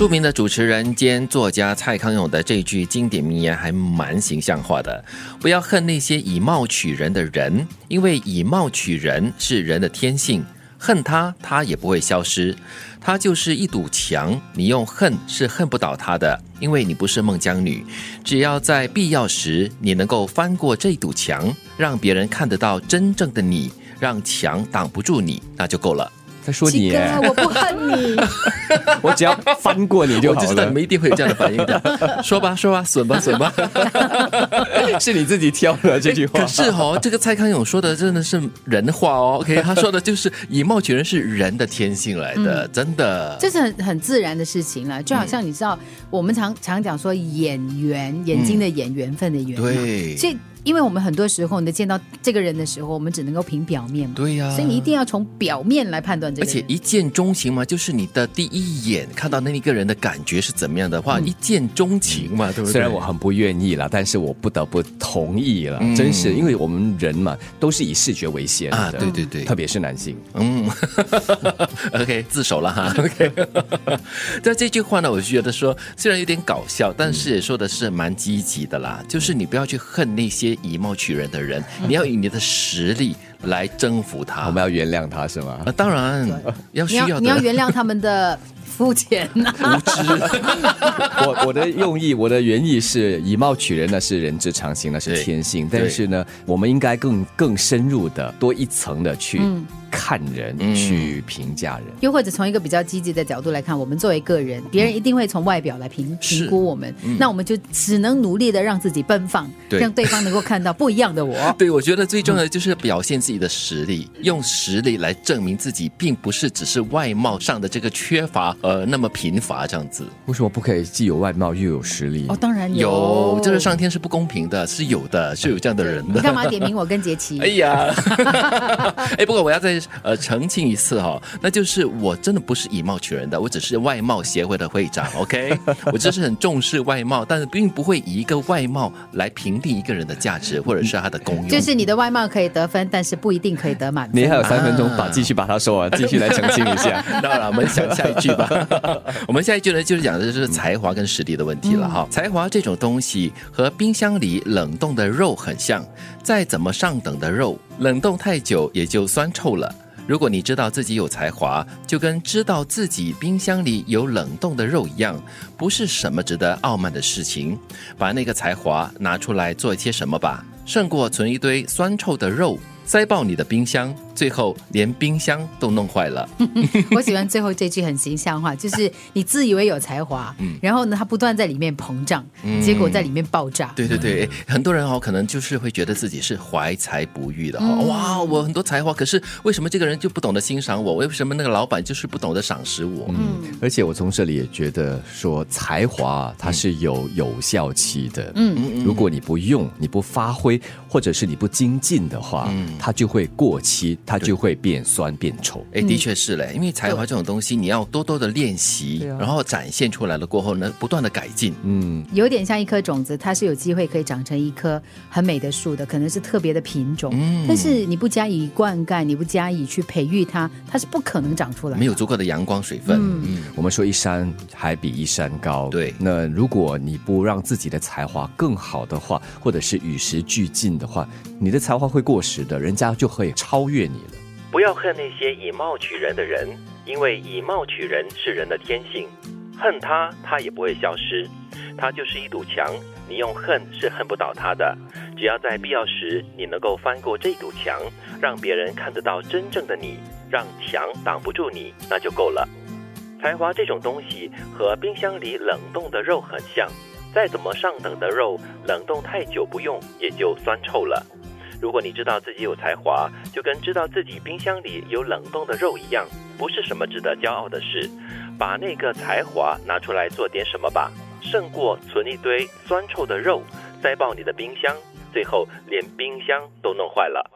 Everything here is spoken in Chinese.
著名的主持人兼作家蔡康永的这句经典名言还蛮形象化的：不要恨那些以貌取人的人，因为以貌取人是人的天性，恨他他也不会消失，他就是一堵墙，你用恨是恨不倒他的，因为你不是孟姜女。只要在必要时，你能够翻过这堵墙，让别人看得到真正的你，让墙挡不住你，那就够了。在说你我不恨你。我只要翻过你就好我就知道你。们一定会有这样的反应的。说吧，说吧，损吧，损吧。是你自己挑的这句话。可是哦，这个蔡康永说的真的是人话哦。OK，他说的就是以貌取人是人的天性来的，真的。这是很很自然的事情了，就好像你知道，我们常常讲说演员，眼睛的眼，缘分的缘嘛。对所以，因为我们很多时候，你见到这个人的时候，我们只能够凭表面嘛。对呀所以你一定要从表面来判断这个而且。一见钟情嘛，就是你的第一眼看到那一个人的感觉是怎么样的话，一见钟情嘛，对不对？虽然我很不愿意啦，但是我不得不同意了。嗯真是，因为我们人嘛，都是以视觉为先的，啊，对对对，特别是男性。嗯，OK，自首了哈。OK，但这句话呢，我就觉得说，虽然有点搞笑，但是也说的是蛮积极的啦。就是你不要去恨那些以貌取人的人，你要以你的实力来征服他。我们要原谅他是吗？啊，当然要需你要。你要原谅他们的肤浅呐、无知，我我的用意，我的原意是以貌取人，那是人之常情，那是天性。但是呢，我们应该更更深入的、多一层的去看人，嗯去评价人。又或者从一个比较积极的角度来看，我们作为个人，别人一定会从外表来评是评估我们，那我们就只能努力的让自己奔放，对让对方能够看到不一样的我。对，我觉得最重要的就是表现自己的实力，用实力来证明自己，并不是只是外貌上的这个缺乏，呃，那么贫乏这样子。为什么不可以既有外貌又有实力？哦，当然有，就是上天是不公平的，是有的，是有这样的人的。你干嘛点名我跟杰奇？哎呀，哎，不过我要再呃澄清一次哈、那就是我真的不是以貌取人的，我只是外貌协会的会长，OK，我只是很重视外貌，但是并不会以一个外貌来评定一个人的价值或者是他的功用。就是你的外貌可以得分，但是不一定可以得满分。你还有三分钟，啊把继续把它说完，继续来澄清一下。当然，我们想下一句吧。我们下一句呢，就是讲的就是才华跟实力的问题了哈。才华这种东西和冰箱里冷冻的肉很像，再怎么上等的肉，冷冻太久也就酸臭了。如果你知道自己有才华，就跟知道自己冰箱里有冷冻的肉一样，不是什么值得傲慢的事情。把那个才华拿出来做一些什么吧，胜过存一堆酸臭的肉塞爆你的冰箱，最后连冰箱都弄坏了。我喜欢最后这句很形象化，就是你自以为有才华，嗯然后呢，他不断在里面膨胀，结果在里面爆炸。对对对，很多人哦，可能就是会觉得自己是怀才不遇的哦。嗯哇，我很多才华，可是为什么这个人就不懂得欣赏我？为什么那个老板就是不懂得赏识我？嗯而且我从这里也觉得说，才华啊它是有有效期的。嗯，如果你不用、你不发挥，或者是你不精进的话，它就会过期，它就会变酸变臭。哎，的确是嘞，因为才华这种东西，你要多多的练习，然后展现出来了过后呢，不断的改进。嗯，有点像一颗种子，它是有机会可以长成一棵很美的树的，可能是特别的品种。嗯但是你不加以灌溉，你不加以去培育它，它是不可能长出来的。没有足够的阳光、水分，嗯，我们说一山还比一山高。对那如果你不让自己的才华更好的话，或者是与时俱进的话，你的才华会过时的，人家就会超越你了。不要恨那些以貌取人的人，因为以貌取人是人的天性，恨他，他也不会消失。他就是一堵墙，你用恨是恨不倒他的。只要在必要时，你能够翻过这堵墙，让别人看得到真正的你，让墙挡不住你，那就够了。才华这种东西和冰箱里冷冻的肉很像，再怎么上等的肉，冷冻太久不用也就酸臭了。如果你知道自己有才华，就跟知道自己冰箱里有冷冻的肉一样，不是什么值得骄傲的事。把那个才华拿出来做点什么吧，胜过存一堆酸臭的肉塞爆你的冰箱，最后连冰箱都弄坏了。